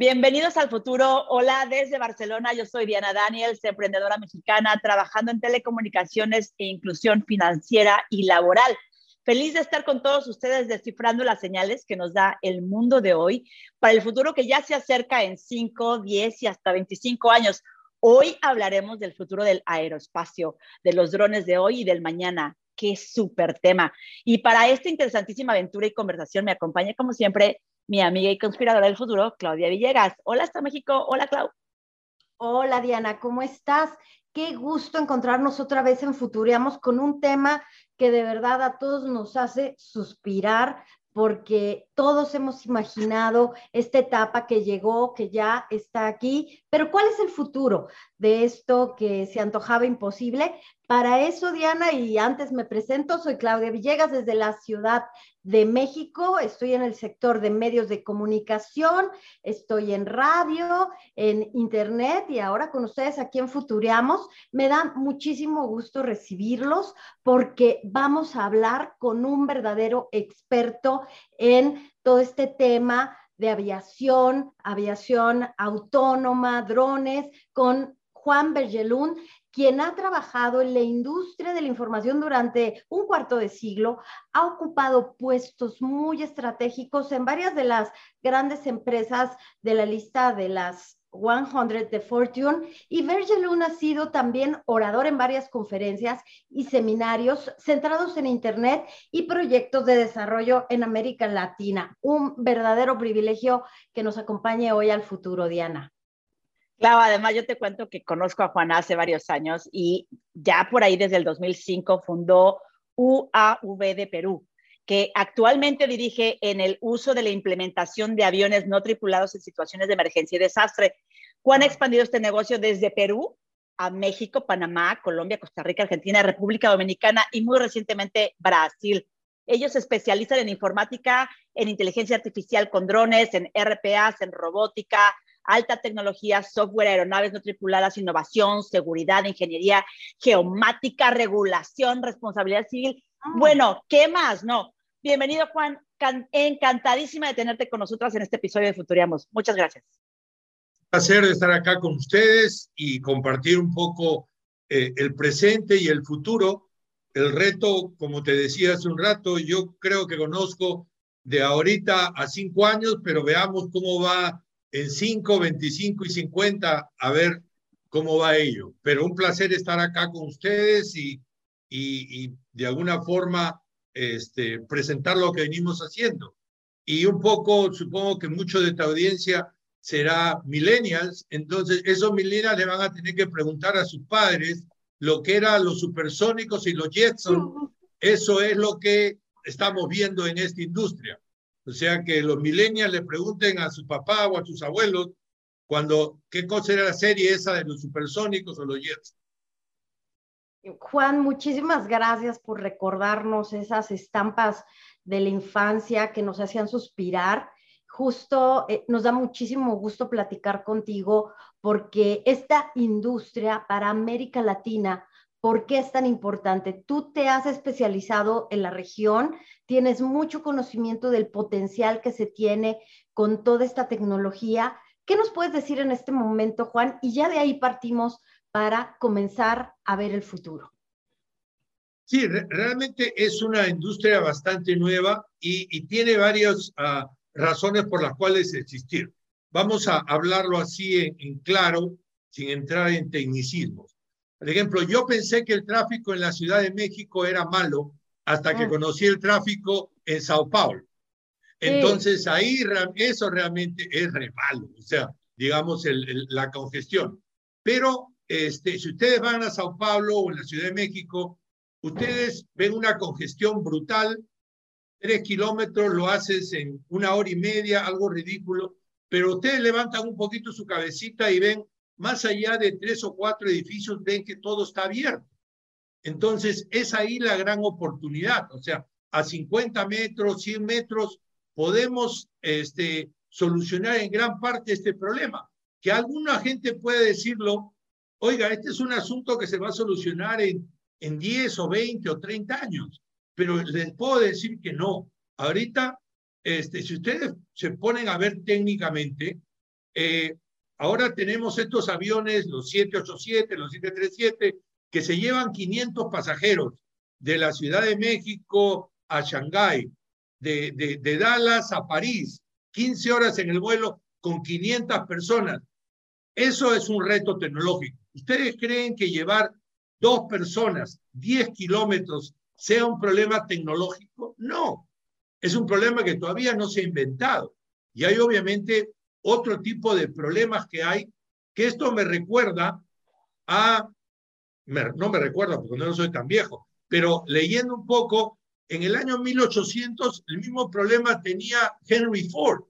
Bienvenidos al futuro. Hola desde Barcelona. Yo soy Diana Daniels, emprendedora mexicana, trabajando en telecomunicaciones e inclusión financiera y laboral. Feliz de estar con todos ustedes descifrando las señales que nos da el mundo de hoy para el futuro que ya se acerca en 5, 10 y hasta 25 años. Hoy hablaremos del futuro del aeroespacio, de los drones de hoy y del mañana. Qué súper tema. Y para esta interesantísima aventura y conversación me acompaña, como siempre, mi amiga y conspiradora del futuro, Claudia Villegas. Hola hasta México. Hola, Clau. Hola, Diana, ¿cómo estás? Qué gusto encontrarnos otra vez en Futuriamos con un tema que de verdad a todos nos hace suspirar porque todos hemos imaginado esta etapa que llegó, que ya está aquí, pero ¿cuál es el futuro de esto que se antojaba imposible? Para eso, Diana, y antes me presento, soy Claudia Villegas desde la Ciudad de México, estoy en el sector de medios de comunicación, estoy en radio, en internet y ahora con ustedes aquí en Futuriamos. Me da muchísimo gusto recibirlos porque vamos a hablar con un verdadero experto en todo este tema de aviación, aviación autónoma, drones, con Juan Bergelún, quien ha trabajado en la industria de la información durante un cuarto de siglo, ha ocupado puestos muy estratégicos en varias de las grandes empresas de la lista de las 100 de Fortune y Bergelun ha sido también orador en varias conferencias y seminarios centrados en Internet y proyectos de desarrollo en América Latina. Un verdadero privilegio que nos acompañe hoy al futuro, Diana. Claro, además yo te cuento que conozco a Juan hace varios años y ya por ahí desde el 2005 fundó UAV de Perú, que actualmente dirige en el uso de la implementación de aviones no tripulados en situaciones de emergencia y desastre. Juan ha expandido este negocio desde Perú a México, Panamá, Colombia, Costa Rica, Argentina, República Dominicana y muy recientemente Brasil. Ellos se especializan en informática, en inteligencia artificial con drones, en RPAs, en robótica, alta tecnología, software, aeronaves no tripuladas, innovación, seguridad, ingeniería geomática, regulación, responsabilidad civil. Ah. Bueno, ¿qué más? No. Bienvenido, Juan. Encantadísima de tenerte con nosotras en este episodio de Futuriamos. Muchas gracias. Un placer de estar acá con ustedes y compartir un poco eh, el presente y el futuro. El reto, como te decía hace un rato, yo creo que conozco de ahorita a cinco años, pero veamos cómo va en 5, 25 y 50 a ver cómo va ello. Pero un placer estar acá con ustedes y, y, de alguna forma este, presentar lo que venimos haciendo. Y un poco, supongo que mucho de esta audiencia será millennials, entonces esos millennials le van a tener que preguntar a sus padres lo que eran los supersónicos y los Jetson. Eso es lo que estamos viendo en esta industria. O sea, que los millennials le pregunten a su papá o a sus abuelos cuando qué cosa era la serie esa de los supersónicos o los Jets. Juan, muchísimas gracias por recordarnos esas estampas de la infancia que nos hacían suspirar. Justo eh, nos da muchísimo gusto platicar contigo porque esta industria para América Latina ¿Por qué es tan importante? Tú te has especializado en la región, tienes mucho conocimiento del potencial que se tiene con toda esta tecnología. ¿Qué nos puedes decir en este momento, Juan? Y ya de ahí partimos para comenzar a ver el futuro. Sí, realmente es una industria bastante nueva y, tiene varias ah, razones por las cuales existir. Vamos a hablarlo así en claro, sin entrar en tecnicismos. Por ejemplo, yo pensé que el tráfico en la Ciudad de México era malo hasta que ah. conocí el tráfico en Sao Paulo. Entonces ahí eso realmente es re malo, o sea, digamos la congestión. Pero este, si ustedes van a Sao Paulo o en la Ciudad de México, ustedes ven una congestión brutal, tres kilómetros lo haces en una hora y media, algo ridículo, pero ustedes levantan un poquito su cabecita y ven más allá de tres o cuatro edificios, ven que todo está abierto. Entonces, es ahí la gran oportunidad. O sea, a 50 metros, 100 metros, podemos este, solucionar en gran parte este problema. Que alguna gente puede decirlo, oiga, este es un asunto que se va a solucionar en, en 10 o 20 o 30 años, pero les puedo decir que no. Ahorita, este, si ustedes se ponen a ver técnicamente, eh, ahora tenemos estos aviones, los 787, los 737, que se llevan 500 pasajeros de la Ciudad de México a Shanghái, de, de, de Dallas a París, 15 horas en el vuelo con 500 personas. Eso es un reto tecnológico. ¿Ustedes creen que llevar dos personas 10 kilómetros sea un problema tecnológico? No, es un problema que todavía no se ha inventado. Y hay obviamente otro tipo de problemas que hay, que esto me recuerda a, no me recuerda porque no soy tan viejo, pero leyendo un poco, en el año 1800 el mismo problema tenía Henry Ford,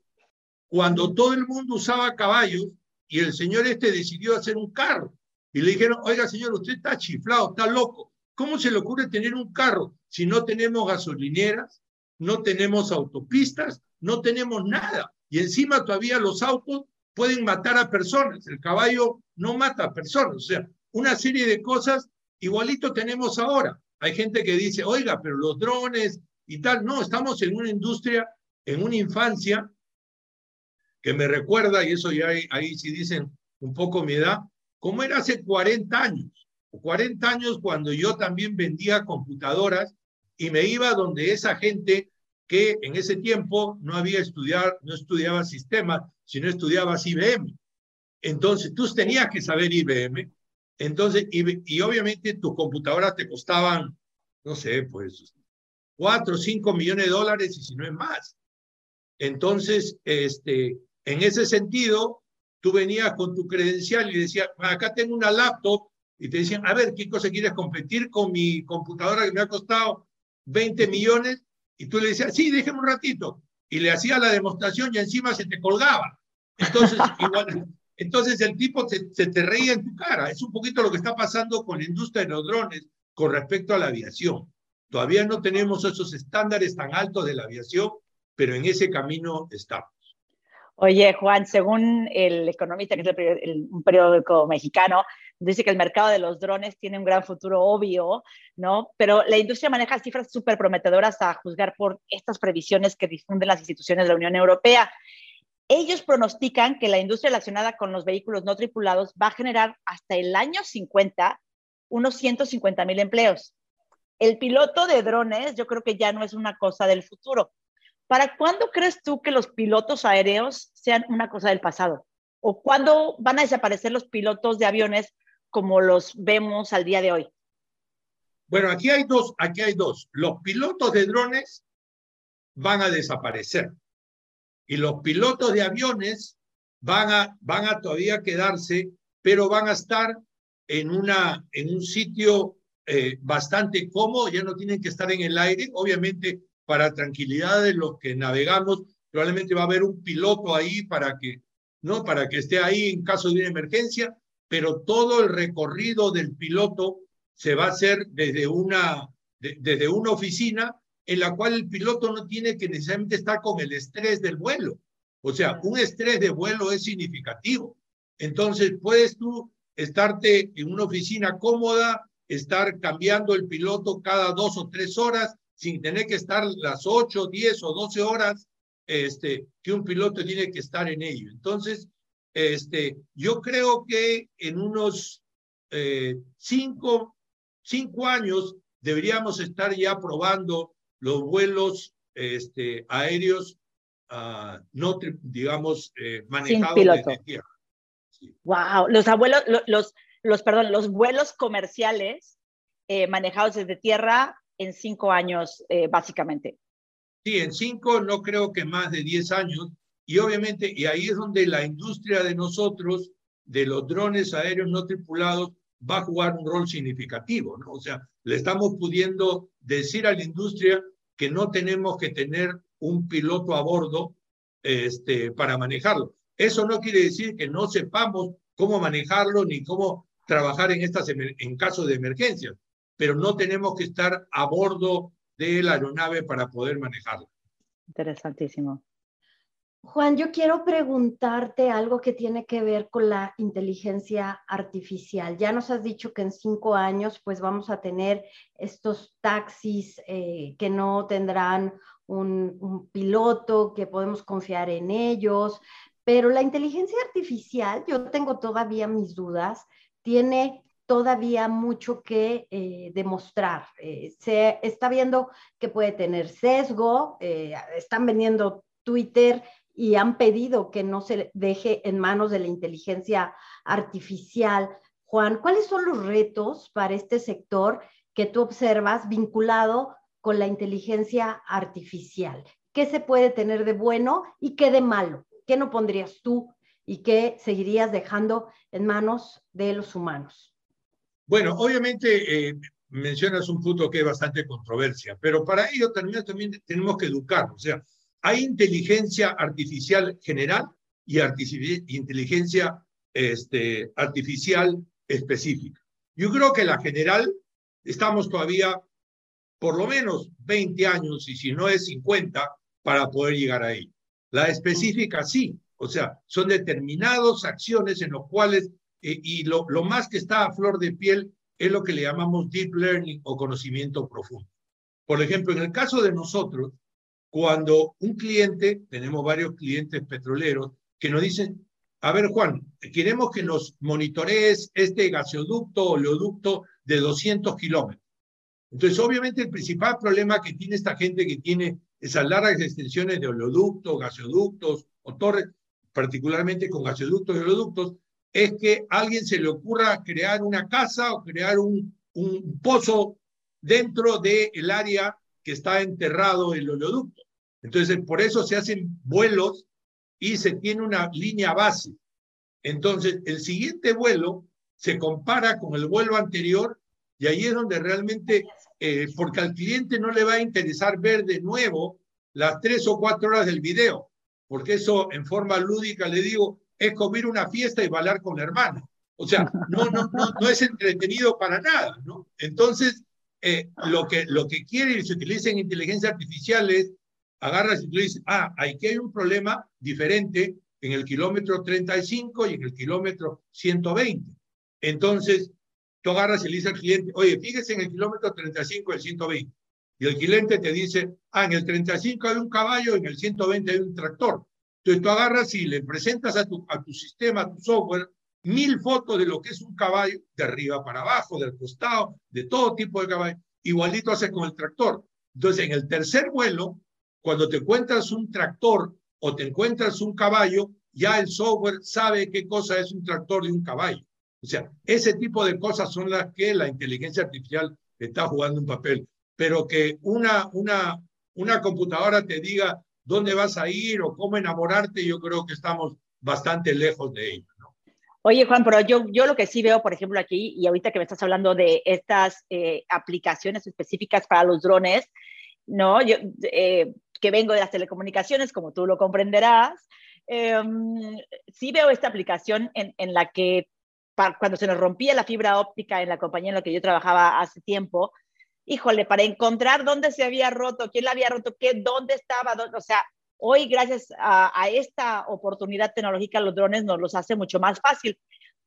cuando todo el mundo usaba caballos y el señor este decidió hacer un carro. Y le dijeron, oiga señor, usted está chiflado, está loco. ¿Cómo se le ocurre tener un carro si no tenemos gasolineras, no tenemos autopistas, no tenemos nada? Y encima todavía los autos pueden matar a personas. El caballo no mata a personas. O sea, una serie de cosas igualito tenemos ahora. Hay gente que dice, oiga, pero los drones y tal. No, estamos en una industria, en una infancia que me recuerda, y eso ya ahí, sí dicen un poco mi edad, como era hace 40 años, 40 años cuando yo también vendía computadoras y me iba donde esa gente que en ese tiempo no había estudiado, no estudiaba sistemas, sino estudiaba IBM. Entonces, tú tenías que saber IBM. Entonces, y, obviamente tus computadoras te costaban, no sé, pues, 4 o 5 millones de dólares y si no es más. Entonces, este, en ese sentido, tú venías con tu credencial y decías, acá tengo una laptop, y te decían, a ver, ¿qué cosa quieres competir con mi computadora que me ha costado 20 millones? Y tú le decías, sí, déjeme un ratito. Y le hacía la demostración y encima se te colgaba. Entonces, igual, entonces el tipo se, te reía en tu cara. Es un poquito lo que está pasando con la industria de los drones con respecto a la aviación. Todavía no tenemos esos estándares tan altos de la aviación, pero en ese camino estamos. Oye, Juan, según el economista, que es un periódico mexicano, dice que el mercado de los drones tiene un gran futuro obvio, ¿no? Pero la industria maneja cifras súper prometedoras a juzgar por estas previsiones que difunden las instituciones de la Unión Europea. Ellos pronostican que la industria relacionada con los vehículos no tripulados va a generar hasta el año 50 unos 150 mil empleos. El piloto de drones, yo creo que ya no es una cosa del futuro ¿Para cuándo crees tú que los pilotos aéreos sean una cosa del pasado? ¿O cuándo van a desaparecer los pilotos de aviones como los vemos al día de hoy? Bueno, aquí hay dos, aquí hay dos. Los pilotos de drones van a desaparecer y los pilotos de aviones van a, van a todavía quedarse, pero van a estar en, una, en un sitio eh, bastante cómodo, ya no tienen que estar en el aire. Obviamente para tranquilidad de los que navegamos, probablemente va a haber un piloto ahí para que, ¿no? Para que esté ahí en caso de una emergencia, pero todo el recorrido del piloto se va a hacer desde una, desde una oficina en la cual el piloto no tiene que necesariamente estar con el estrés del vuelo. O sea, un estrés de vuelo es significativo. Entonces, puedes tú estarte en una oficina cómoda, estar cambiando el piloto cada dos o tres horas, sin tener que estar las 8, 10 o 12 horas este, que un piloto tiene que estar en ello. Entonces, este, yo creo que en unos eh, cinco, cinco años deberíamos estar ya probando los vuelos este, aéreos uh, no, digamos, eh, manejados desde tierra. Wow, los abuelos, los, los, perdón, los vuelos comerciales eh, manejados desde tierra en cinco años, eh, básicamente. Sí, en cinco no creo que más de diez años. Y obviamente, y ahí es donde la industria de nosotros, de los drones aéreos no tripulados, va a jugar un rol significativo, ¿no? O sea, le estamos pudiendo decir a la industria que no tenemos que tener un piloto a bordo este, para manejarlo. Eso no quiere decir que no sepamos cómo manejarlo ni cómo trabajar en, estas, en caso de emergencias pero no tenemos que estar a bordo de la aeronave para poder manejarla. Interesantísimo. Juan, yo quiero preguntarte algo que tiene que ver con la inteligencia artificial. Ya nos has dicho que en cinco años pues vamos a tener estos taxis eh, que no tendrán un, piloto, que podemos confiar en ellos, pero la inteligencia artificial, yo tengo todavía mis dudas, tiene todavía mucho que eh, demostrar. Eh, se está viendo que puede tener sesgo, están vendiendo Twitter y han pedido que no se deje en manos de la inteligencia artificial. Juan, ¿cuáles son los retos para este sector que tú observas vinculado con la inteligencia artificial? ¿Qué se puede tener de bueno y qué de malo? ¿Qué no pondrías tú y qué seguirías dejando en manos de los humanos? Bueno, obviamente eh, mencionas un punto que es bastante controversia, pero para ello también, también tenemos que educar. O sea, hay inteligencia artificial general y inteligencia este, artificial específica. Yo creo que la general estamos todavía por lo menos 20 años, y si no es 50, para poder llegar ahí. La específica sí, o sea, son determinadas acciones en las cuales eh, y lo, lo más que está a flor de piel es lo que le llamamos deep learning o conocimiento profundo. Por ejemplo, en el caso de nosotros, cuando un cliente, tenemos varios clientes petroleros, que nos dicen, a ver Juan, queremos que nos monitorees este gasoducto o oleoducto de 200 kilómetros. Entonces, obviamente, el principal problema que tiene esta gente que tiene esas largas extensiones de oleoductos, gasoductos o torres, particularmente con gasoductos y oleoductos, es que a alguien se le ocurra crear una casa o crear un, pozo dentro del área que está enterrado el oleoducto. Entonces, por eso se hacen vuelos y se tiene una línea base. Entonces, el siguiente vuelo se compara con el vuelo anterior y ahí es donde realmente, eh, porque al cliente no le va a interesar ver de nuevo las tres o cuatro horas del video, porque eso en forma lúdica le digo, es comer una fiesta y bailar con la hermana. O sea, no, no, no, no es entretenido para nada, ¿no? Entonces, eh, lo, que, lo que quiere y se utiliza en inteligencia artificial es, agarras y tú dices, ah, aquí hay un problema diferente en el kilómetro 35 y en el kilómetro 120. Entonces, tú agarras y le dices al cliente, oye, fíjese en el kilómetro 35 y el 120. Y el cliente te dice, ah, en el 35 hay un caballo, en el 120 hay un tractor. Entonces tú agarras y le presentas a tu, a tu sistema, a tu software, mil fotos de lo que es un caballo, de arriba para abajo, del costado, de todo tipo de caballo. Igualito hace con el tractor. Entonces, en el tercer vuelo, cuando te encuentras un tractor o te encuentras un caballo, ya el software sabe qué cosa es un tractor y un caballo. O sea, ese tipo de cosas son las que la inteligencia artificial está jugando un papel. Pero que una, una, una computadora te diga, dónde vas a ir o cómo enamorarte, yo creo que estamos bastante lejos de ello. Oye, Juan, pero yo, yo lo que sí veo, por ejemplo, aquí, y ahorita que me estás hablando de estas eh, aplicaciones específicas para los drones, ¿no? Yo, eh, que vengo de las telecomunicaciones, como tú lo comprenderás, em, sí veo esta aplicación en, en la que cuando se nos rompía la fibra óptica en la compañía en la que yo trabajaba hace tiempo, híjole, para encontrar dónde se había roto, quién la había roto, qué, dónde estaba, o sea, hoy gracias a, esta oportunidad tecnológica los drones nos los hace mucho más fácil.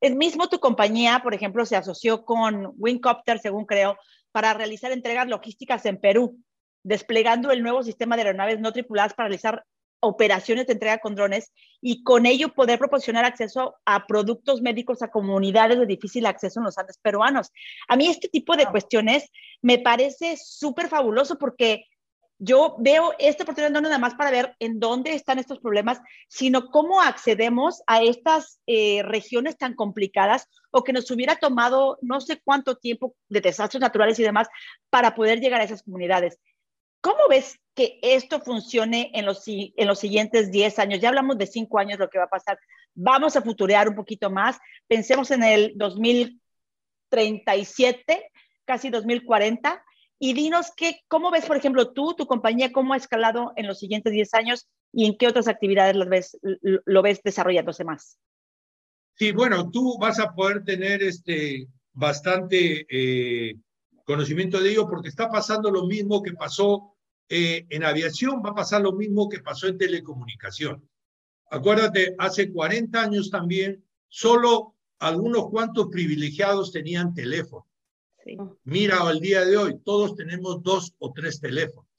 El mismo tu compañía, por ejemplo, se asoció con Wingcopter, según creo, para realizar entregas logísticas en Perú, desplegando el nuevo sistema de aeronaves no tripuladas para realizar operaciones de entrega con drones y con ello poder proporcionar acceso a productos médicos a comunidades de difícil acceso en los Andes peruanos. A mí este tipo de cuestiones me parece súper fabuloso porque yo veo esta oportunidad no nada más para ver en dónde están estos problemas, sino cómo accedemos a estas eh, regiones tan complicadas o que nos hubiera tomado no sé cuánto tiempo de desastres naturales y demás para poder llegar a esas comunidades. ¿Cómo ves que esto funcione en los, en los siguientes 10 años? Ya hablamos de 5 años, lo que va a pasar. Vamos a futurear un poquito más. Pensemos en el 2037, casi 2040. Y dinos qué, cómo ves, por ejemplo, tú, tu compañía, cómo ha escalado en los siguientes 10 años y en qué otras actividades lo ves, lo ves desarrollándose más. Sí, bueno, tú vas a poder tener este, bastante eh, conocimiento de ello porque está pasando lo mismo que pasó eh, en aviación va a pasar lo mismo que pasó en telecomunicación. Acuérdate, hace 40 años también, solo algunos cuantos privilegiados tenían teléfono. Mira, al día de hoy, todos tenemos dos o tres teléfonos.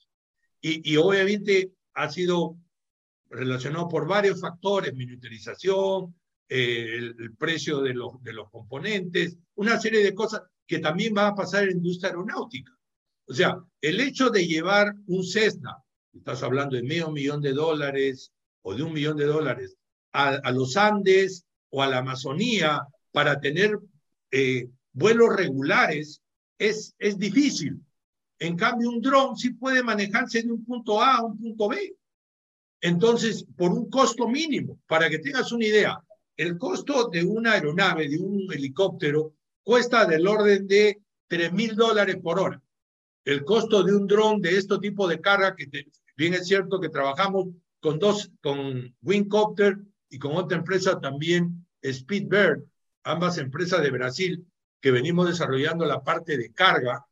Y, y obviamente ha sido relacionado por varios factores, miniaturización, eh, el, precio de los, de los componentes, una serie de cosas que también va a pasar en la industria aeronáutica. O sea, el hecho de llevar un Cessna, estás hablando de medio millón de dólares o de un millón de dólares, a, los Andes o a la Amazonía para tener eh, vuelos regulares, es, es difícil. En cambio, un dron sí puede manejarse de un punto A a un punto B. Entonces, por un costo mínimo, para que tengas una idea, el costo de una aeronave, de un helicóptero, cuesta del orden de 3 mil dólares por hora. El costo de un dron de este tipo de carga, que bien es cierto que trabajamos con dos, con Wingcopter y con otra empresa también, Speedbird, ambas empresas de Brasil, que venimos desarrollando la parte de carga,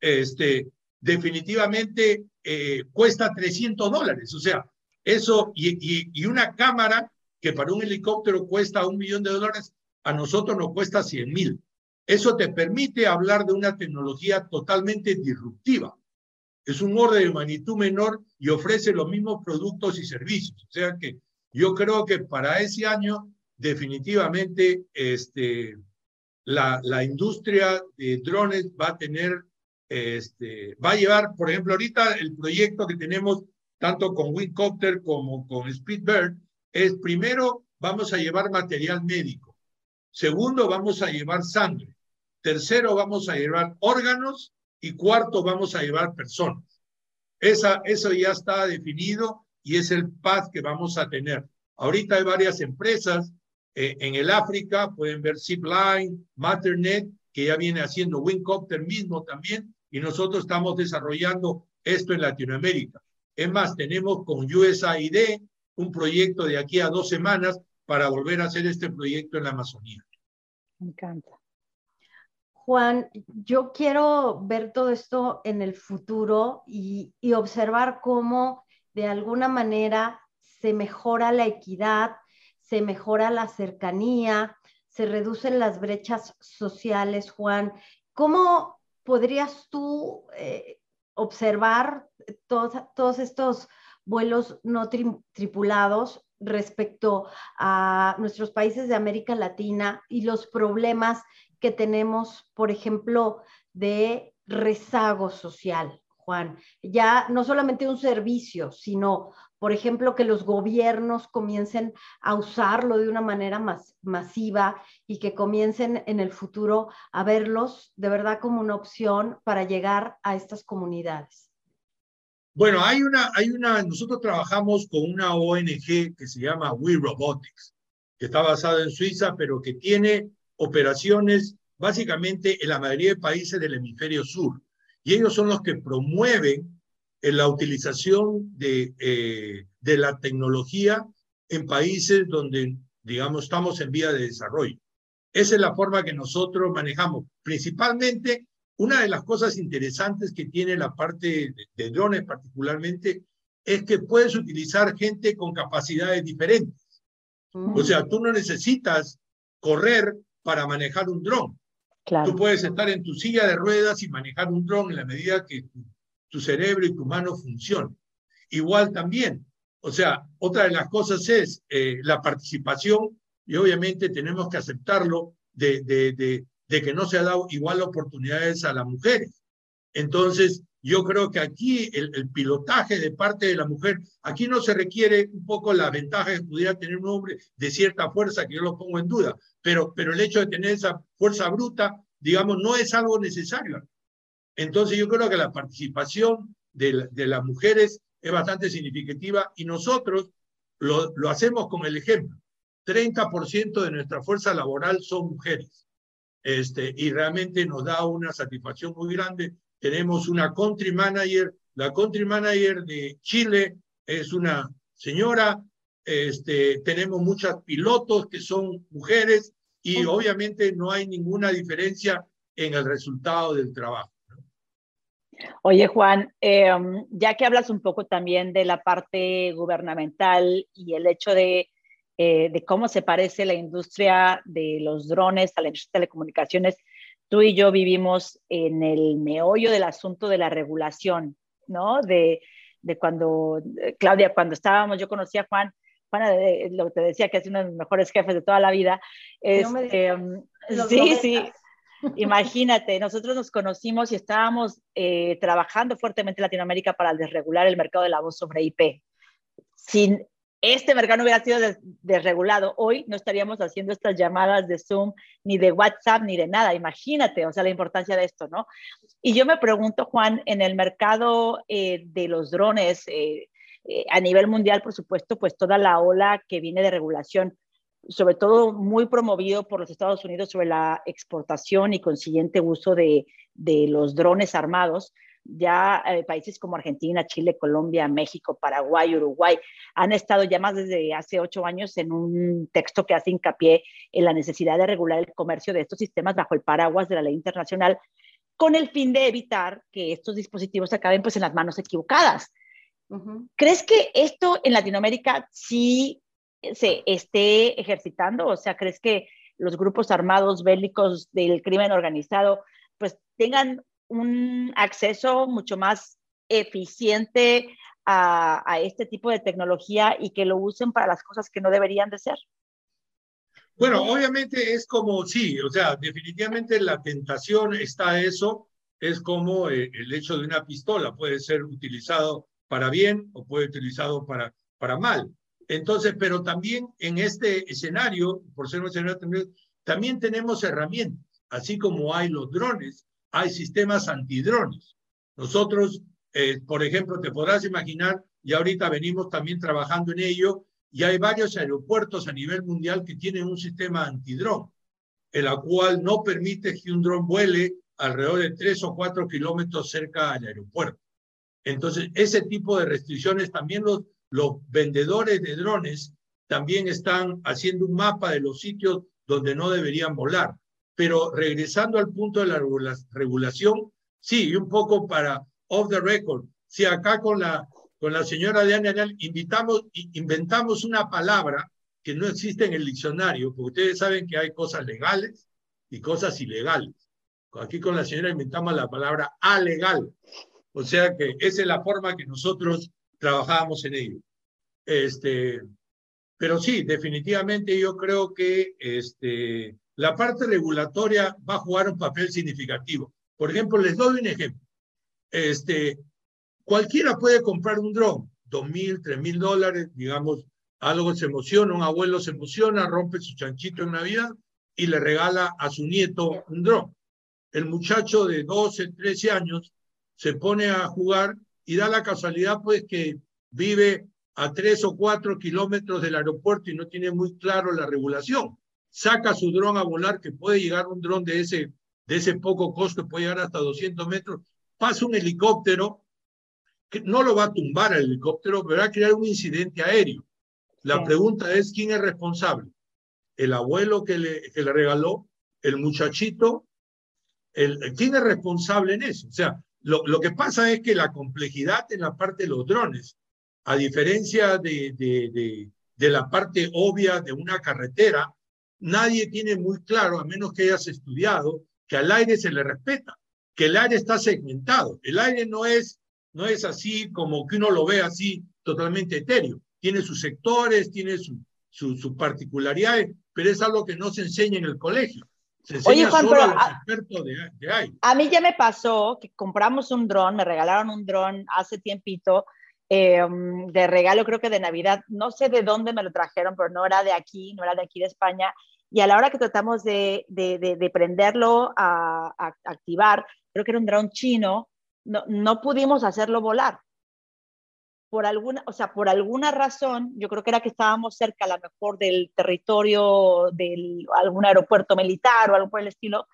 este, definitivamente eh, cuesta 300 dólares. O sea, eso y, y, una cámara que para un helicóptero cuesta un millón de dólares, a nosotros nos cuesta 100 mil. Eso te permite hablar de una tecnología totalmente disruptiva. Es un orden de magnitud menor y ofrece los mismos productos y servicios. O sea que yo creo que para ese año definitivamente este, la, la industria de drones va a tener, este, va a llevar, por ejemplo, ahorita el proyecto que tenemos tanto con Wingcopter como con Speedbird es primero vamos a llevar material médico, segundo vamos a llevar sangre, tercero vamos a llevar órganos y cuarto vamos a llevar personas. Esa, eso ya está definido y es el path que vamos a tener. Ahorita hay varias empresas eh, en el África, pueden ver Zipline, Matternet, que ya viene haciendo Wingcopter mismo también, y nosotros estamos desarrollando esto en Latinoamérica. Es más, tenemos con USAID un proyecto de aquí a dos semanas para volver a hacer este proyecto en la Amazonía. Me encanta. Juan, yo quiero ver todo esto en el futuro y observar cómo de alguna manera se mejora la equidad, se mejora la cercanía, se reducen las brechas sociales, Juan. ¿Cómo podrías tú eh, observar todos, todos estos vuelos no tripulados respecto a nuestros países de América Latina y los problemas que tenemos, por ejemplo, de rezago social, Juan. Ya no solamente un servicio, sino, por ejemplo, que los gobiernos comiencen a usarlo de una manera más masiva y que comiencen en el futuro a verlos de verdad como una opción para llegar a estas comunidades. Bueno, hay una, hay una, nosotros trabajamos con una ONG que se llama We Robotics, que está basada en Suiza, pero que tiene operaciones básicamente en la mayoría de países del hemisferio sur. Y ellos son los que promueven la utilización de, eh, de la tecnología en países donde, digamos, estamos en vía de desarrollo. Esa es la forma que nosotros manejamos, principalmente una de las cosas interesantes que tiene la parte de, drones particularmente es que puedes utilizar gente con capacidades diferentes. Mm. O sea, tú no necesitas correr para manejar un dron. Tú puedes estar en tu silla de ruedas y manejar un dron en la medida que tu, cerebro y tu mano funcionen. Igual también, o sea, otra de las cosas es eh, la participación y obviamente tenemos que aceptarlo de, de, de que no se ha dado igual oportunidades a las mujeres. Entonces, yo creo que aquí el, pilotaje de parte de la mujer, aquí no se requiere un poco la ventaja que pudiera tener un hombre de cierta fuerza, que yo lo pongo en duda, pero, pero el hecho de tener esa fuerza bruta, digamos, no es algo necesario. Entonces yo creo que la participación de, de las mujeres es bastante significativa y nosotros lo, lo hacemos con el ejemplo. 30% de nuestra fuerza laboral son mujeres este, y realmente nos da una satisfacción muy grande. Tenemos una country manager, la country manager de Chile es una señora, este, tenemos muchas pilotos que son mujeres y obviamente no hay ninguna diferencia en el resultado del trabajo. Oye, Juan, em, ya que hablas un poco también de la parte gubernamental y el hecho de eh, de cómo se parece la industria de los drones a la industria de telecomunicaciones, tú y yo vivimos en el meollo del asunto de la regulación, ¿no? De, de cuando, eh, Claudia, cuando estábamos, yo conocí a Juan, Juan, eh, lo que te decía, que es uno de los mejores jefes de toda la vida. Este, mm, sí, sí. Imagínate, nosotros nos conocimos y estábamos eh, trabajando fuertemente en Latinoamérica para desregular el mercado de la voz sobre IP. Sin este mercado no hubiera sido desregulado, hoy no estaríamos haciendo estas llamadas de Zoom, ni de WhatsApp, ni de nada. Imagínate, o sea, la importancia de esto, ¿no? Y yo me pregunto, Juan, en el mercado eh, de los drones, eh, a nivel mundial, por supuesto, pues toda la ola que viene de regulación sobre todo muy promovido por los Estados Unidos sobre la exportación y consiguiente uso de, los drones armados. Ya eh, países como Argentina, Chile, Colombia, México, Paraguay, Uruguay han estado ya más desde hace ocho años en un texto que hace hincapié en la necesidad de regular el comercio de estos sistemas bajo el paraguas de la ley internacional con el fin de evitar que estos dispositivos acaben pues en las manos equivocadas. ¿Crees que esto en Latinoamérica sí se esté ejercitando? O sea, ¿crees que los grupos armados bélicos del crimen organizado pues tengan un acceso mucho más eficiente a, a, este tipo de tecnología y que lo usen para las cosas que no deberían de ser? Bueno, obviamente es como, sí, o sea, definitivamente la tentación está eso, es como eh, el hecho de una pistola, puede ser utilizado para bien o puede ser utilizado para, para mal. Entonces, pero también en este escenario, por ser un escenario también, tenemos herramientas, así como hay los drones, hay sistemas antidrones. Nosotros, eh, por ejemplo, te podrás imaginar, y ahorita venimos también trabajando en ello, y hay varios aeropuertos a nivel mundial que tienen un sistema antidrón, el cual no permite que un dron vuele alrededor de tres o cuatro kilómetros cerca del aeropuerto. Entonces, ese tipo de restricciones también los los vendedores de drones también están haciendo un mapa de los sitios donde no deberían volar. Pero regresando al punto de la regulación, sí, un poco para off the record, si acá con la, con la señora Diana invitamos, inventamos una palabra que no existe en el diccionario, porque ustedes saben que hay cosas legales y cosas ilegales. Aquí con la señora inventamos la palabra alegal. O sea que esa es la forma que nosotros trabajábamos en ello. Este, pero sí, definitivamente yo creo que este, la parte regulatoria va a jugar un papel significativo. Por ejemplo, les doy un ejemplo. Este, cualquiera puede comprar un dron, dos mil, tres mil dólares, digamos, algo se emociona, un abuelo se emociona, rompe su chanchito en Navidad y le regala a su nieto un dron. El muchacho de 12, 13 años se pone a jugar y da la casualidad pues que vive a tres o cuatro kilómetros del aeropuerto y no tiene muy claro la regulación. Saca su dron a volar, que puede llegar un dron de ese, de ese poco costo, puede llegar hasta 200 metros, pasa un helicóptero, que no lo va a tumbar el helicóptero, pero va a crear un incidente aéreo. La pregunta es, ¿quién es responsable? ¿El abuelo que le, que le regaló? ¿El muchachito? El, ¿Quién es responsable en eso? O sea, lo, que pasa es que la complejidad en la parte de los drones, a diferencia de, de, de, la parte obvia de una carretera, nadie tiene muy claro, a menos que hayas estudiado, que al aire se le respeta, que el aire está segmentado. El aire no es, no es así como que uno lo ve así totalmente etéreo. Tiene sus sectores, tiene sus su, su particularidades, pero es algo que no se enseña en el colegio. Oye, Juan, pero a, a, mí ya me pasó que compramos un dron, me regalaron un dron hace tiempito eh, de regalo, creo que de Navidad. No sé de dónde me lo trajeron, pero no era de aquí, no era de aquí de España. Y a la hora que tratamos de, de, de, prenderlo a, a, activar, creo que era un dron chino, no, no pudimos hacerlo volar por alguna, o sea, por alguna razón, yo creo que era que estábamos cerca a lo mejor del territorio de algún aeropuerto militar o algo por el estilo,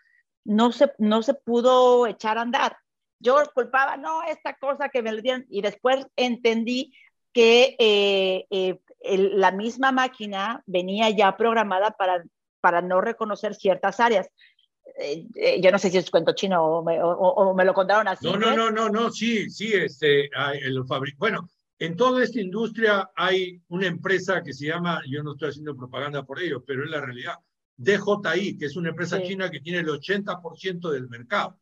no se, no se pudo echar a andar. Yo culpaba, no, esta cosa que me lo dieron, y después entendí que eh, eh, la misma máquina venía ya programada para, para no reconocer ciertas áreas. Eh, yo no sé si es cuento chino o me, o, me, lo contaron así. No, no, no, no, no, sí, sí, este, el bueno, en toda esta industria hay una empresa que se llama, yo no estoy haciendo propaganda por ello, pero es la realidad, DJI, que es una empresa china que tiene el 80% del mercado.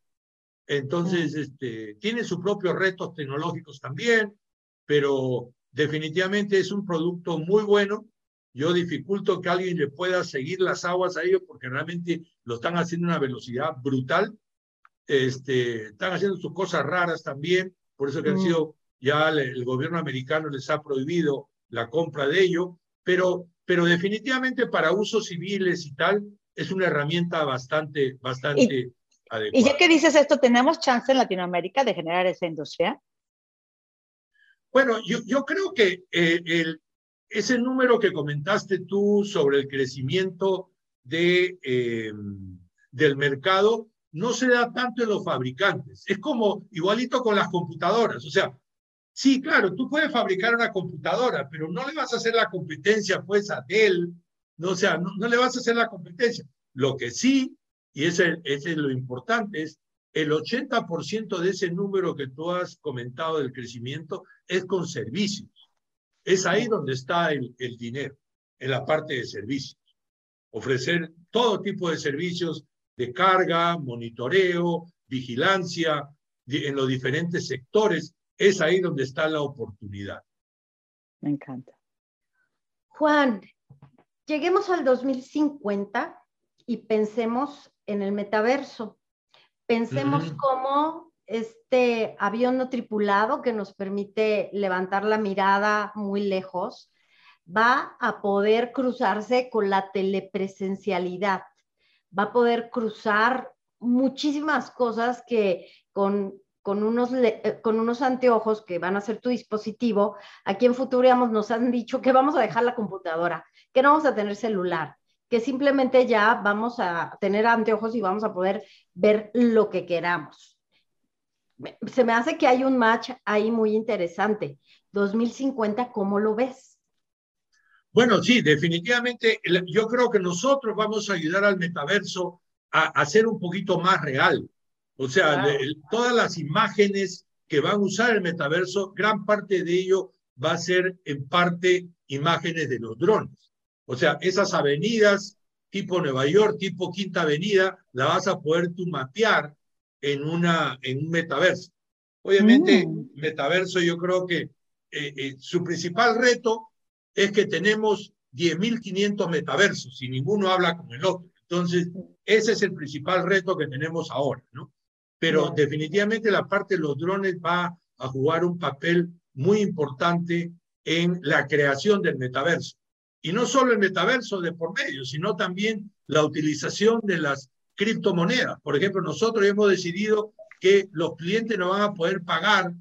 Entonces, este, tiene sus propios retos tecnológicos también. pero definitivamente es un producto muy bueno. Yo dificulto que alguien le pueda seguir las aguas a ellos porque realmente lo están haciendo a una velocidad brutal. Este, están haciendo sus cosas raras también, por eso que han mm. sido, ya el, gobierno americano les ha prohibido la compra de ello, pero, pero definitivamente para usos civiles y tal, es una herramienta bastante, bastante adecuada. Y ya que dices esto, ¿tenemos chance en Latinoamérica de generar esa industria? Bueno, yo, yo creo que eh, el, ese número que comentaste tú sobre el crecimiento de, eh, del mercado no se da tanto en los fabricantes. Es como igualito con las computadoras. O sea, sí, claro, tú puedes fabricar una computadora, pero no le vas a hacer la competencia pues a Dell no, o sea, no, le vas a hacer la competencia. Lo que sí, y ese, ese es lo importante, es el 80% de ese número que tú has comentado del crecimiento es con servicios. Es ahí donde está el, el dinero, en la parte de servicios. Ofrecer todo tipo de servicios de carga, monitoreo, vigilancia en los diferentes sectores, es ahí donde está la oportunidad. Me encanta. Juan, Lleguemos al 2050 y pensemos en el metaverso. Pensemos como este avión no tripulado que nos permite levantar la mirada muy lejos va a poder cruzarse con la telepresencialidad. Va a poder cruzar muchísimas cosas que con con unos, eh, con unos anteojos que van a ser tu dispositivo, aquí en Futuriamos nos han dicho que vamos a dejar la computadora, que no vamos a tener celular, que simplemente ya vamos a tener anteojos y vamos a poder ver lo que queramos. Se me hace que hay un match ahí muy interesante. 2050, ¿cómo lo ves? Bueno, sí, definitivamente yo creo que nosotros vamos a ayudar al metaverso a, a ser un poquito más real o sea, todas las imágenes que van a usar el metaverso, gran parte de ello va a ser en parte imágenes de los drones. O sea, esas avenidas tipo Nueva York, tipo Quinta Avenida, la vas a poder tú mapear en, una, en un metaverso. Obviamente, mm. metaverso yo creo que eh, eh, su principal reto es que tenemos 10.500 metaversos y ninguno habla con el otro. Entonces, ese es el principal reto que tenemos ahora, ¿no? Pero definitivamente la parte de los drones va a jugar un papel muy importante en la creación del metaverso. Y no solo el metaverso de por medio, sino también la utilización de las criptomonedas. Por ejemplo, nosotros hemos decidido que los clientes no van a poder pagar,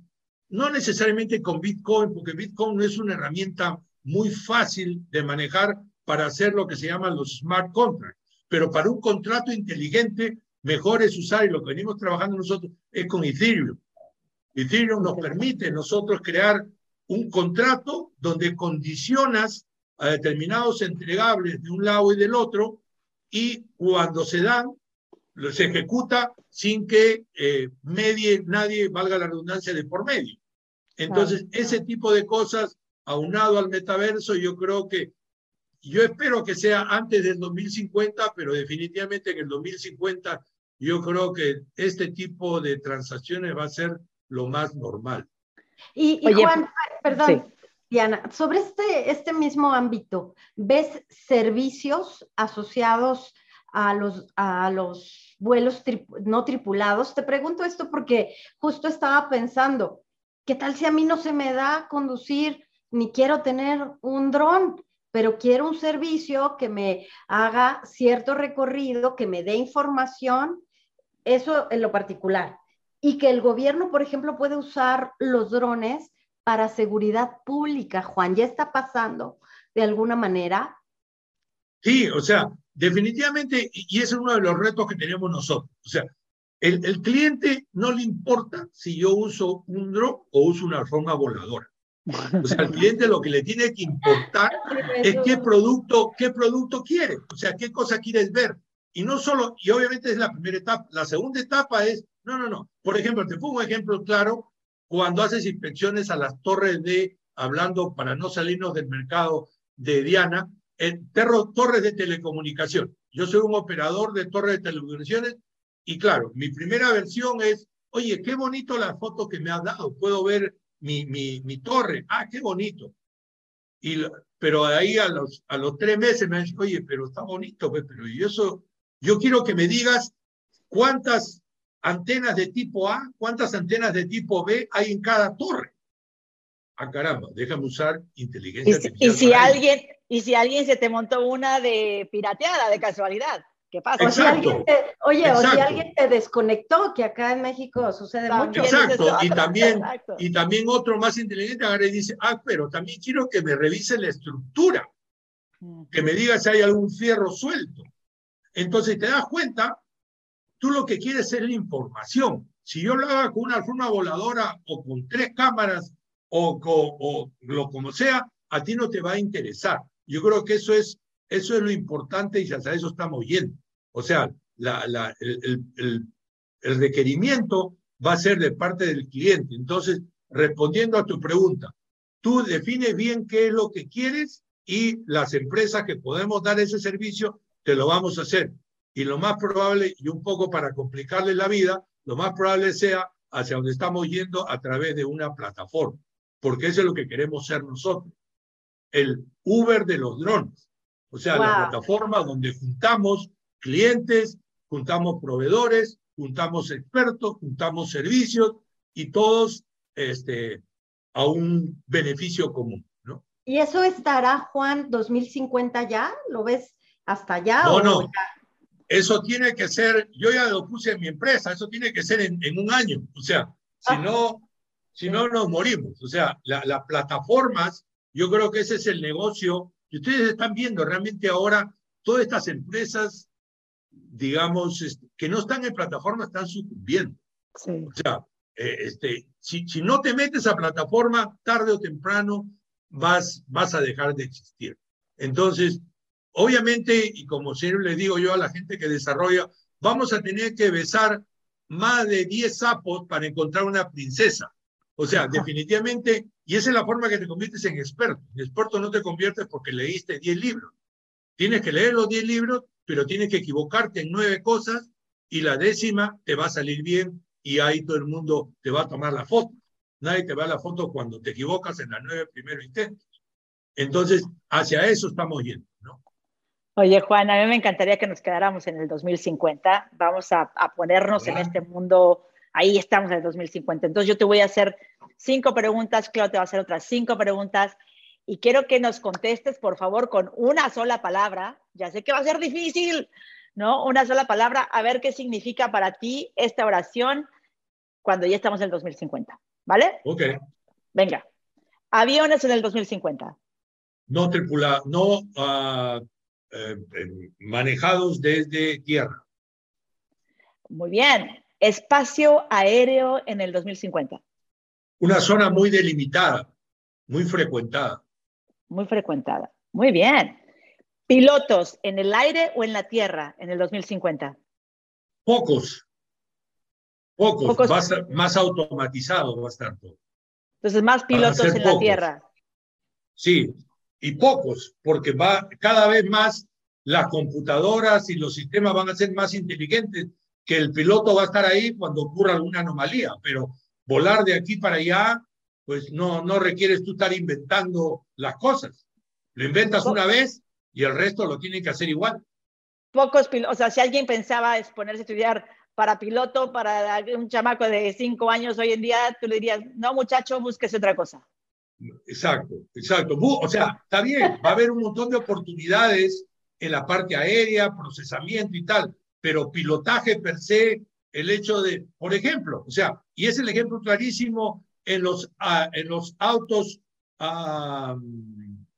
no necesariamente con Bitcoin, porque Bitcoin no es una herramienta muy fácil de manejar para hacer lo que se llaman los smart contracts, pero para un contrato inteligente mejor es usar, y lo que venimos trabajando nosotros, es con Ethereum. Ethereum nos permite nosotros crear un contrato donde condicionas a determinados entregables de un lado y del otro, y cuando se dan, se ejecuta sin que eh, medie nadie, valga la redundancia, de por medio. Entonces, ese tipo de cosas, aunado al metaverso, yo creo que yo espero que sea antes del 2050, pero definitivamente en el 2050 yo creo que este tipo de transacciones va a ser lo más normal. Y, Juan, perdón, Diana, sobre este, este mismo ámbito, ¿ves servicios asociados a los, a los vuelos no tripulados? Te pregunto esto porque justo estaba pensando, ¿qué tal si a mí no se me da conducir ni quiero tener un dron? pero quiero un servicio que me haga cierto recorrido, que me dé información eso en lo particular. Y que el gobierno, por ejemplo, puede usar los drones para seguridad pública, Juan. ¿Ya está pasando de alguna manera? Sí, o sea, definitivamente, y ese es uno de los retos que tenemos nosotros. O sea, el, el cliente no le importa si yo uso un drone o uso una forma voladora. O sea, al cliente lo que le tiene que importar es qué producto, qué producto quiere, o sea, qué cosa quieres ver. Y no solo, y obviamente es la primera etapa, la segunda etapa es, no, no, no. Por ejemplo, te pongo un ejemplo claro, cuando haces inspecciones a las torres de, hablando para no salirnos del mercado de Diana, en torres de telecomunicación. Yo soy un operador de torres de telecomunicaciones y claro, mi primera versión es, oye, qué bonito la foto que me has dado, puedo ver mi, mi, mi torre. Ah, qué bonito. Y, pero ahí a los, a los tres meses me han dicho, oye, pero está bonito, pues, pero y eso, yo quiero que me digas cuántas antenas de tipo A, cuántas antenas de tipo B hay en cada torre. Ah, caramba, déjame usar inteligencia artificial. Y, si alguien, y si alguien se te montó una de pirateada, de casualidad. ¿Qué pasa? oye, o si alguien te desconectó, que acá en México sucede mucho. Exacto, y también, y también otro más inteligente agarra y dice, ah, pero también quiero que me revise la estructura, que me diga si hay algún fierro suelto. Entonces te das cuenta, tú lo que quieres es la información. Si yo lo hago con una forma voladora o con tres cámaras o, o, lo como sea, a ti no te va a interesar. Yo creo que eso es, eso es lo importante y hasta eso estamos yendo. O sea, la, la, el, el, el, requerimiento va a ser de parte del cliente. Entonces, respondiendo a tu pregunta, tú defines bien qué es lo que quieres y las empresas que podemos dar ese servicio, te lo vamos a hacer. Y lo más probable, y un poco para complicarle la vida, lo más probable sea hacia donde estamos yendo a través de una plataforma, porque eso es lo que queremos ser nosotros. El Uber de los drones. O sea, la plataforma donde juntamos clientes, juntamos proveedores, juntamos expertos, juntamos servicios y todos este, a un beneficio común. ¿no? ¿Y eso estará, Juan, 2050 ya? ¿Lo ves hasta allá? No, no. Eso tiene que ser, yo ya lo puse en mi empresa, eso tiene que ser en, un año. O sea, si no, si no nos morimos. O sea, las plataformas, yo creo que ese es el negocio. Y ustedes están viendo realmente ahora todas estas empresas digamos, que no están en plataforma, están sucumbiendo. O sea, eh, este, si, si no te metes a plataforma, tarde o temprano vas, vas a dejar de existir. Entonces, obviamente, y como siempre le digo yo a la gente que desarrolla, vamos a tener que besar más de 10 sapos para encontrar una princesa. O sea, definitivamente, y esa es la forma que te conviertes en experto. En experto no te conviertes porque leíste 10 libros. Tienes que leer los 10 libros pero tienes que equivocarte en nueve cosas y la décima te va a salir bien y ahí todo el mundo te va a tomar la foto. Nadie te va a la foto cuando te equivocas en las nueve primeros intentos. Entonces, hacia eso estamos yendo, ¿no? Oye, Juan, a mí me encantaría que nos quedáramos en el 2050. Vamos a, ponernos en este mundo. Ahí estamos en el 2050. Entonces, yo te voy a hacer cinco preguntas, Claudio te va a hacer otras cinco preguntas y quiero que nos contestes, por favor, con una sola palabra. Ya sé que va a ser difícil, ¿no? Una sola palabra, a ver qué significa para ti esta oración cuando ya estamos en el 2050, ¿vale? Ok. Venga. Aviones en el 2050. No tripulados, no ah, eh, eh, manejados desde tierra. Muy bien. Espacio aéreo en el 2050. Una zona muy delimitada, muy frecuentada muy frecuentada. Muy bien. ¿Pilotos en el aire o en la tierra en el 2050? Pocos. Pocos. Más, automatizado va a estar todo. Entonces, más pilotos en la tierra. Sí, y pocos, porque va cada vez más las computadoras y los sistemas van a ser más inteligentes, que el piloto va a estar ahí cuando ocurra alguna anomalía, pero volar de aquí para allá pues no, no requieres tú estar inventando las cosas. Lo inventas una vez y el resto lo tiene que hacer igual. Pocos pilotos, o sea, si alguien pensaba es ponerse a estudiar para piloto, para un chamaco de cinco años hoy en día, tú le dirías, no muchacho, búsquese otra cosa. Exacto, exacto. O sea, está bien, va a haber un montón de oportunidades en la parte aérea, procesamiento y tal, pero pilotaje per se, el hecho de, por ejemplo, o sea, y es el ejemplo clarísimo en los, ah, en los autos ah,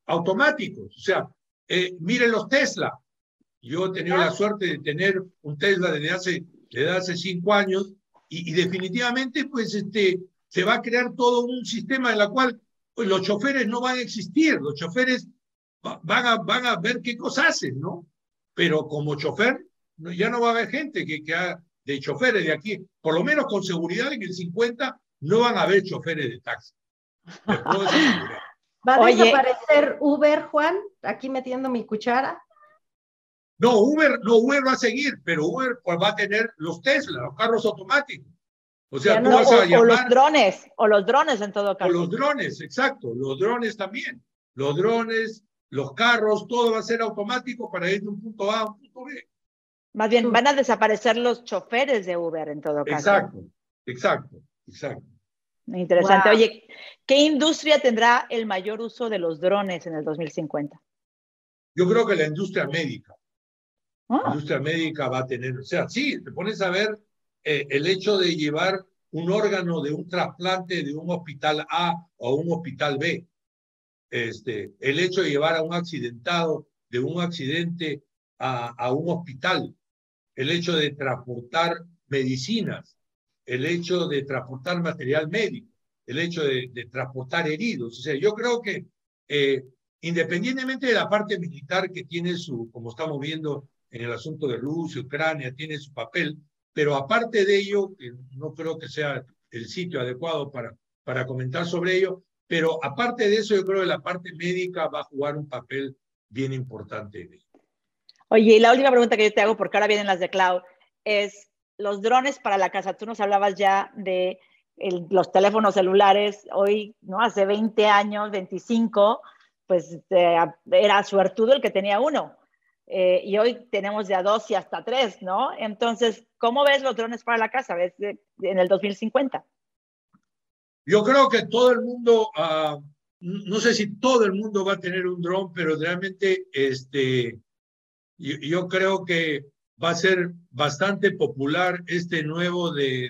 automáticos. O sea, eh, miren los Tesla. Yo he tenido la suerte de tener un Tesla desde hace, desde hace cinco años y, definitivamente pues este, se va a crear todo un sistema en el cual los choferes no van a existir. Los choferes van a, van a ver qué cosas hacen, ¿no? Pero como chofer ya no va a haber gente que, que de choferes de aquí, por lo menos con seguridad en el 50 no van a haber choferes de taxi. ¿Va a desaparecer Uber, Juan? Aquí metiendo mi cuchara. No, Uber, no, Uber va a seguir, pero Uber pues, va a tener los Tesla, los carros automáticos. O sea, tú vas a llamar, o los drones, o los drones en todo caso. O los drones, exacto, los drones también. Los drones, los carros, todo va a ser automático para ir de un punto A a un punto B. Más bien, van a desaparecer los choferes de Uber en todo caso. Exacto, exacto, exacto. Interesante. Oye, ¿qué industria tendrá el mayor uso de los drones en el 2050? Yo creo que la industria médica. La ah. industria médica va a tener, o sea, sí, te pones a ver eh, el hecho de llevar un órgano de un trasplante de un hospital A a un hospital B. Este, el hecho de llevar a un accidentado de un accidente a, un hospital. El hecho de transportar medicinas. El hecho de transportar material médico. El hecho de, de transportar heridos. O sea, yo creo que eh, independientemente de la parte militar que tiene su, como estamos viendo en el asunto de Rusia, Ucrania, tiene su papel, pero aparte de ello, que no creo que sea el sitio adecuado para, para comentar sobre ello, pero aparte de eso, yo creo que la parte médica va a jugar un papel bien importante Oye, y la última pregunta que yo te hago, porque ahora vienen las de Cloud, es los drones para la casa. Tú nos hablabas ya de los teléfonos celulares, hoy, ¿no? Hace 20 años, 25, pues eh, era suertudo el que tenía uno. Eh, y hoy tenemos de a dos y hasta tres, ¿no? Entonces, ¿cómo ves los drones para la casa? ¿Ves en el 2050? Yo creo que todo el mundo, ah, no sé si todo el mundo va a tener un dron, pero realmente este, yo, creo que va a ser bastante popular este nuevo de,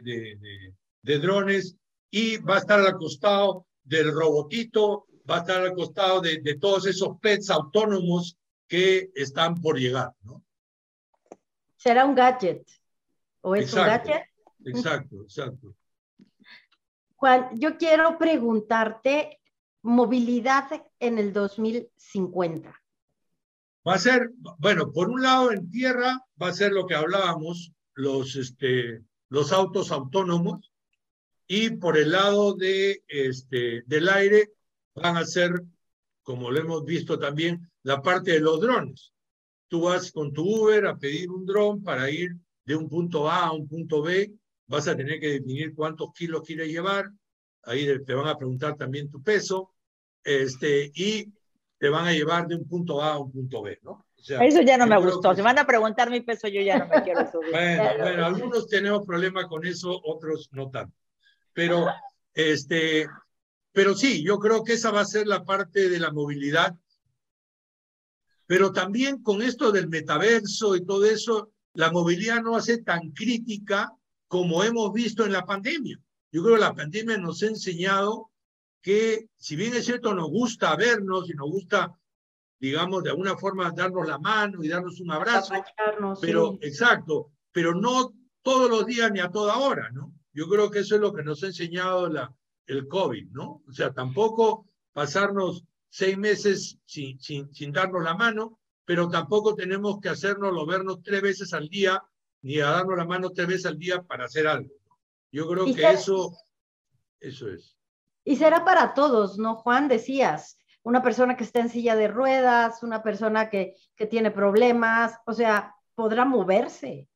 de, drones y va a estar al costado del robotito va a estar al costado de todos esos pets autónomos que están por llegar, ¿no? ¿Será un gadget? ¿O es un gadget? Exacto, exacto. Juan, yo quiero preguntarte movilidad en el 2050. Va a ser, bueno, por un lado en tierra va a ser lo que hablábamos, los, este, los autos autónomos, y por el lado de, este, del aire van a ser, como lo hemos visto también, la parte de los drones. Tú vas con tu Uber a pedir un dron para ir de un punto A a un punto B, vas a tener que definir cuántos kilos quieres llevar, ahí te van a preguntar también tu peso, este, y te van a llevar de un punto A a un punto B, ¿no? Eso ya no me gustó. Si van a preguntar mi peso, yo ya no me quiero subir. bueno, bueno, algunos tenemos problemas con eso, otros no tanto. Pero, este, pero sí, yo creo que esa va a ser la parte de la movilidad. Pero también con esto del metaverso y todo eso, la movilidad no va a ser tan crítica como hemos visto en la pandemia. Yo creo que la pandemia nos ha enseñado que, si bien es cierto, nos gusta vernos y nos gusta, digamos, de alguna forma darnos la mano y darnos un abrazo, pero exacto, pero no todos los días ni a toda hora, ¿no? Yo creo que eso es lo que nos ha enseñado la, el COVID, ¿no? O sea, tampoco pasarnos seis meses sin, sin, sin darnos la mano, pero tampoco tenemos que hacernos vernos tres veces al día, ni a darnos la mano tres veces al día para hacer algo. Yo creo que eso, eso es. Y será para todos, ¿no, Juan? Decías, una persona que está en silla de ruedas, una persona que, que tiene problemas, o sea, podrá moverse.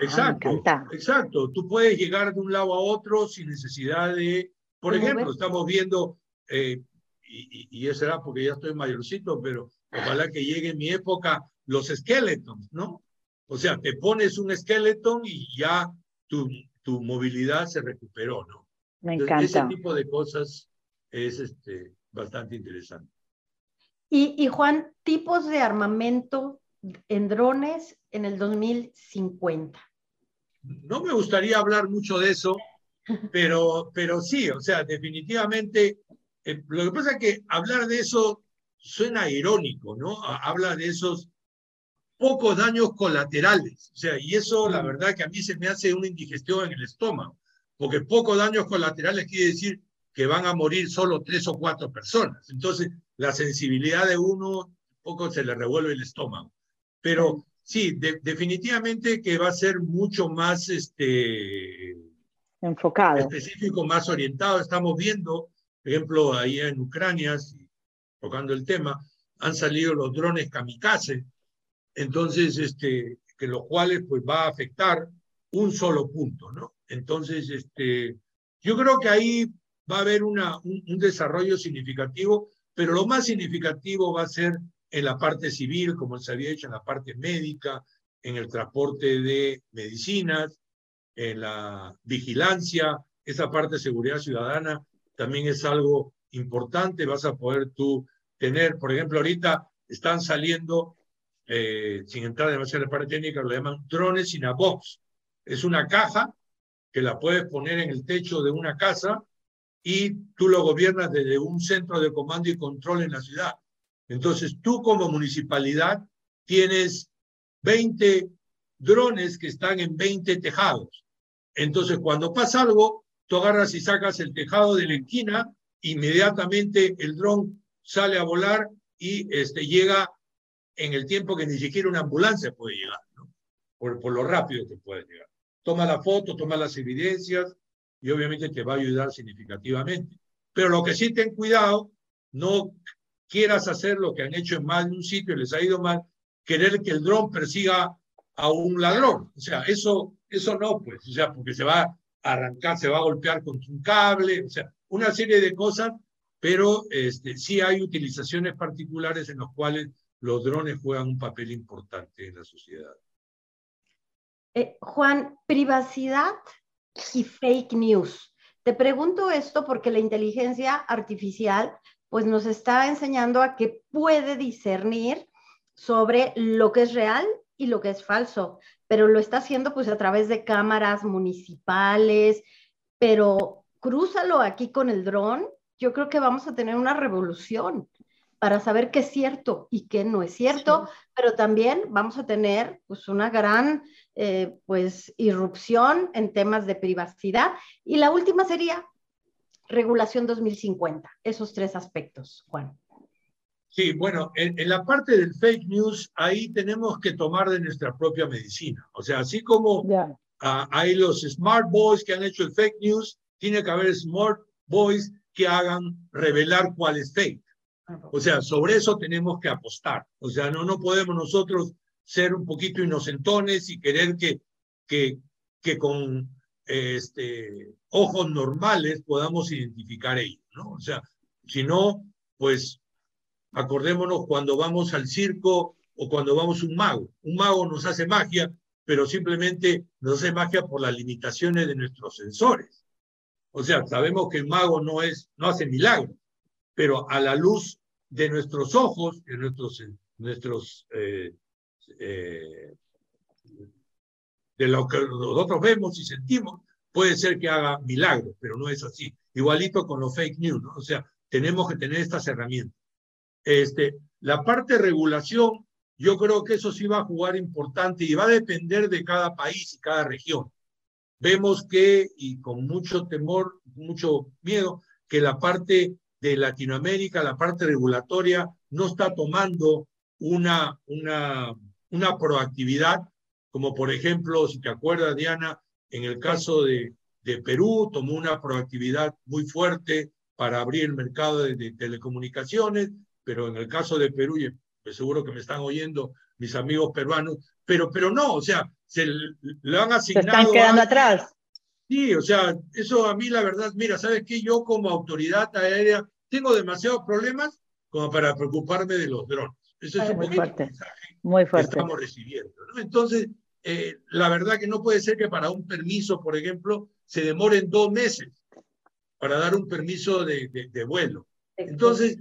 Exacto, exacto. Tú puedes llegar de un lado a otro sin necesidad de, por ejemplo, estamos viendo, eh, y, y, eso era porque ya estoy mayorcito, pero ojalá que llegue en mi época los skeletons, ¿no? O sea, te pones un skeleton y ya tu, tu movilidad se recuperó, ¿no? Me encanta. ese tipo de cosas es este, bastante interesante. Y, y Juan, tipos de armamento en drones en el 2050? No me gustaría hablar mucho de eso, pero, pero sí, o sea, definitivamente, eh, lo que pasa es que hablar de eso suena irónico, ¿no? Habla de esos pocos daños colaterales, o sea, y eso la verdad que a mí se me hace una indigestión en el estómago, porque pocos daños colaterales quiere decir que van a morir solo tres o cuatro personas. Entonces, la sensibilidad de uno poco se le revuelve el estómago. Pero sí, definitivamente que va a ser mucho más este, enfocado, específico, más orientado. Estamos viendo, por ejemplo, ahí en Ucrania, tocando el tema, han salido los drones kamikaze, entonces, este, que los cuales pues va a afectar un solo punto, ¿no? Entonces, este, yo creo que ahí va a haber una, un, desarrollo significativo, pero lo más significativo va a ser en la parte civil, como se había hecho en la parte médica, en el transporte de medicinas, en la vigilancia, esa parte de seguridad ciudadana también es algo importante. Vas a poder tú tener, por ejemplo, ahorita están saliendo, eh, sin entrar demasiado en la parte técnica, lo llaman drones in a box. Es una caja que la puedes poner en el techo de una casa y tú lo gobiernas desde un centro de comando y control en la ciudad. Entonces tú como municipalidad tienes 20 drones que están en 20 tejados. Entonces cuando pasa algo, tú agarras y sacas el tejado de la esquina, inmediatamente el dron sale a volar y este, llega en el tiempo que ni siquiera una ambulancia puede llegar, ¿no? por, por lo rápido que puede llegar. Toma la foto, toma las evidencias y obviamente te va a ayudar significativamente. Pero lo que sí ten cuidado, no quieras hacer lo que han hecho en más de un sitio y les ha ido mal, querer que el dron persiga a un ladrón. O sea, eso, eso no, pues, o sea, porque se va a arrancar, se va a golpear contra un cable, o sea, una serie de cosas, pero este, sí hay utilizaciones particulares en las cuales los drones juegan un papel importante en la sociedad. Eh, Juan, privacidad y fake news. Te pregunto esto porque la inteligencia artificial pues nos está enseñando a que puede discernir sobre lo que es real y lo que es falso, pero lo está haciendo pues a través de cámaras municipales, pero crúzalo aquí con el dron, yo creo que vamos a tener una revolución para saber qué es cierto y qué no es cierto, pero también vamos a tener pues una gran eh, pues irrupción en temas de privacidad. Y la última sería regulación 2050, esos tres aspectos, Juan. Sí, bueno, en, la parte del fake news, ahí tenemos que tomar de nuestra propia medicina. O sea, así como hay los smart boys que han hecho el fake news, tiene que haber smart boys que hagan revelar cuál es fake. O sea, sobre eso tenemos que apostar. O sea, no, no podemos nosotros ser un poquito inocentones y querer que, que, que con este, ojos normales podamos identificar ello, ¿no? O sea, si no, pues acordémonos cuando vamos al circo o cuando vamos a un mago. Un mago nos hace magia, pero simplemente nos hace magia por las limitaciones de nuestros sensores. O sea, sabemos que el mago no, es, no hace milagros, pero a la luz de nuestros ojos, de nuestros, nuestros eh, eh, de lo que nosotros vemos y sentimos, puede ser que haga milagros, pero no es así. Igualito con los fake news, ¿no? O sea, tenemos que tener estas herramientas. Este, la parte de regulación, yo creo que eso sí va a jugar importante y va a depender de cada país y cada región. Vemos que, y con mucho temor, mucho miedo, que la parte de Latinoamérica, la parte regulatoria, no está tomando una, una, una proactividad, como por ejemplo, si te acuerdas, Diana, en el caso de, de Perú, tomó una proactividad muy fuerte para abrir el mercado de, telecomunicaciones, pero en el caso de Perú, y pues seguro que me están oyendo mis amigos peruanos, pero, pero no, o sea, se le han asignado... Se están quedando atrás. Sí, o sea, eso a mí la verdad, mira, ¿sabes qué? Yo como autoridad aérea tengo demasiados problemas como para preocuparme de los drones. Eso es un muy fuerte. muy fuerte. que estamos recibiendo. ¿no? Entonces, eh, la verdad que no puede ser que para un permiso, por ejemplo, se demoren dos meses para dar un permiso de, de, vuelo. Entonces,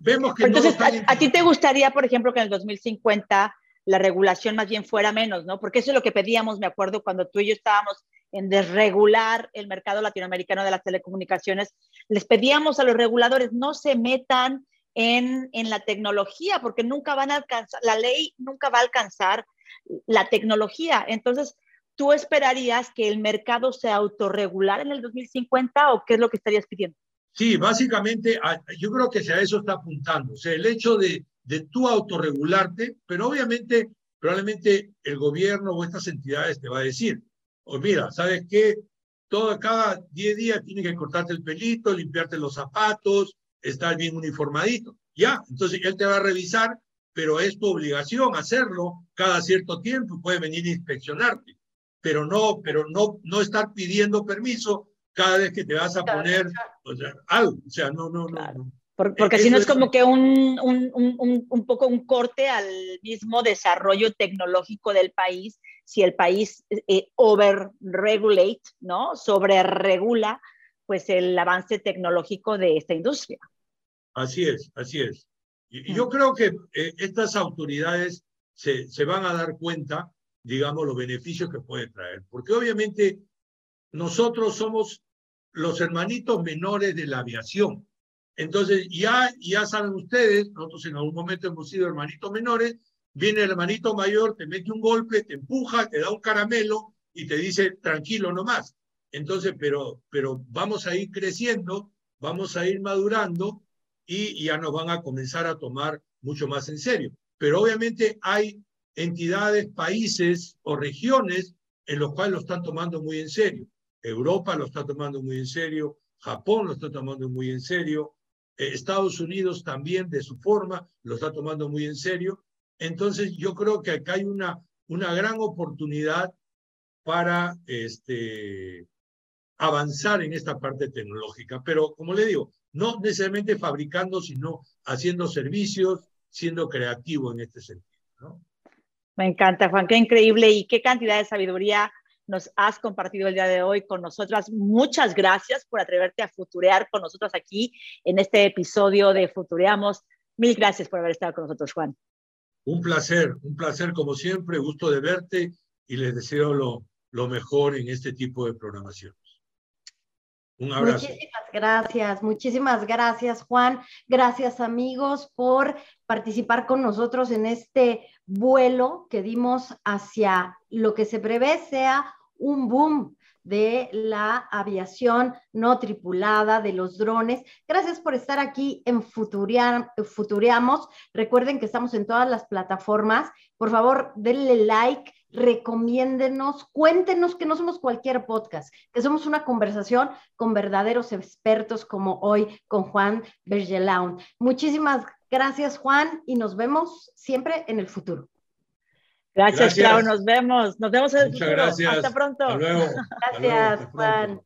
vemos que... Entonces, a, a, ti te gustaría, por ejemplo, que en el 2050 la regulación más bien fuera menos, ¿no? Porque eso es lo que pedíamos, me acuerdo, cuando tú y yo estábamos en desregular el mercado latinoamericano de las telecomunicaciones, les pedíamos a los reguladores no se metan en, en la tecnología porque nunca van a alcanzar, la ley nunca va a alcanzar la tecnología. Entonces, ¿tú esperarías que el mercado se autorregulara en el 2050 o qué es lo que estarías pidiendo? Sí, básicamente yo creo que a eso está apuntando. O sea, el hecho de, de tú autorregularte, pero obviamente, probablemente el gobierno o estas entidades te va a decir, o mira, ¿sabes qué? Todo, cada 10 días tienes que cortarte el pelito, limpiarte los zapatos, estar bien uniformadito. Ya, entonces él te va a revisar, pero es tu obligación hacerlo cada cierto tiempo, puede venir a inspeccionarte. pero no, pero no, no estar pidiendo permiso cada vez que te vas a poner o sea, algo. O sea, no, no, no. Porque, si no es como que un, un, un, un, poco un corte al mismo desarrollo tecnológico del país, si el país eh, over-regulate, ¿no? Sobre-regula, pues el avance tecnológico de esta industria. Así es, así es. Y, yo creo que eh, estas autoridades se, se van a dar cuenta, digamos, los beneficios que puede traer, porque obviamente nosotros somos los hermanitos menores de la aviación. Entonces, ya, ya saben ustedes, nosotros en algún momento hemos sido hermanitos menores, viene el hermanito mayor, te mete un golpe, te empuja, te da un caramelo y te dice, tranquilo nomás. Entonces, pero, pero vamos a ir creciendo, vamos a ir madurando y ya nos van a comenzar a tomar mucho más en serio. Pero obviamente hay entidades, países o regiones en los cuales lo están tomando muy en serio. Europa lo está tomando muy en serio, Japón lo está tomando muy en serio, eh, Estados Unidos también de su forma lo está tomando muy en serio. Entonces yo creo que acá hay una, una gran oportunidad para este, avanzar en esta parte tecnológica. Pero como le digo, no necesariamente fabricando, sino haciendo servicios, siendo creativo en este sentido. ¿no? Me encanta, Juan, qué increíble y qué cantidad de sabiduría nos has compartido el día de hoy con nosotras. Muchas gracias por atreverte a futurear con nosotros aquí en este episodio de Futureamos. Mil gracias por haber estado con nosotros, Juan. Un placer, un placer como siempre, gusto de verte y les deseo lo, lo mejor en este tipo de programación. Un abrazo. Muchísimas gracias, muchísimas gracias Juan. Gracias amigos por participar con nosotros en este vuelo que dimos hacia lo que se prevé sea un boom de la aviación no tripulada, de los drones. Gracias por estar aquí en Futuriamos. Recuerden que estamos en todas las plataformas. Por favor, denle like, recomiéndenos, cuéntenos que no somos cualquier podcast, que somos una conversación con verdaderos expertos como hoy con Juan Bergelaun. Muchísimas gracias, Juan, y nos vemos siempre en el futuro. Gracias, Clau, nos vemos. Nos vemos en el futuro. Gracias. Hasta pronto. Hasta luego. Gracias, Juan.